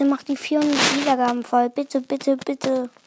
Bitte mach die 400 Wiedergaben voll. Bitte, bitte, bitte.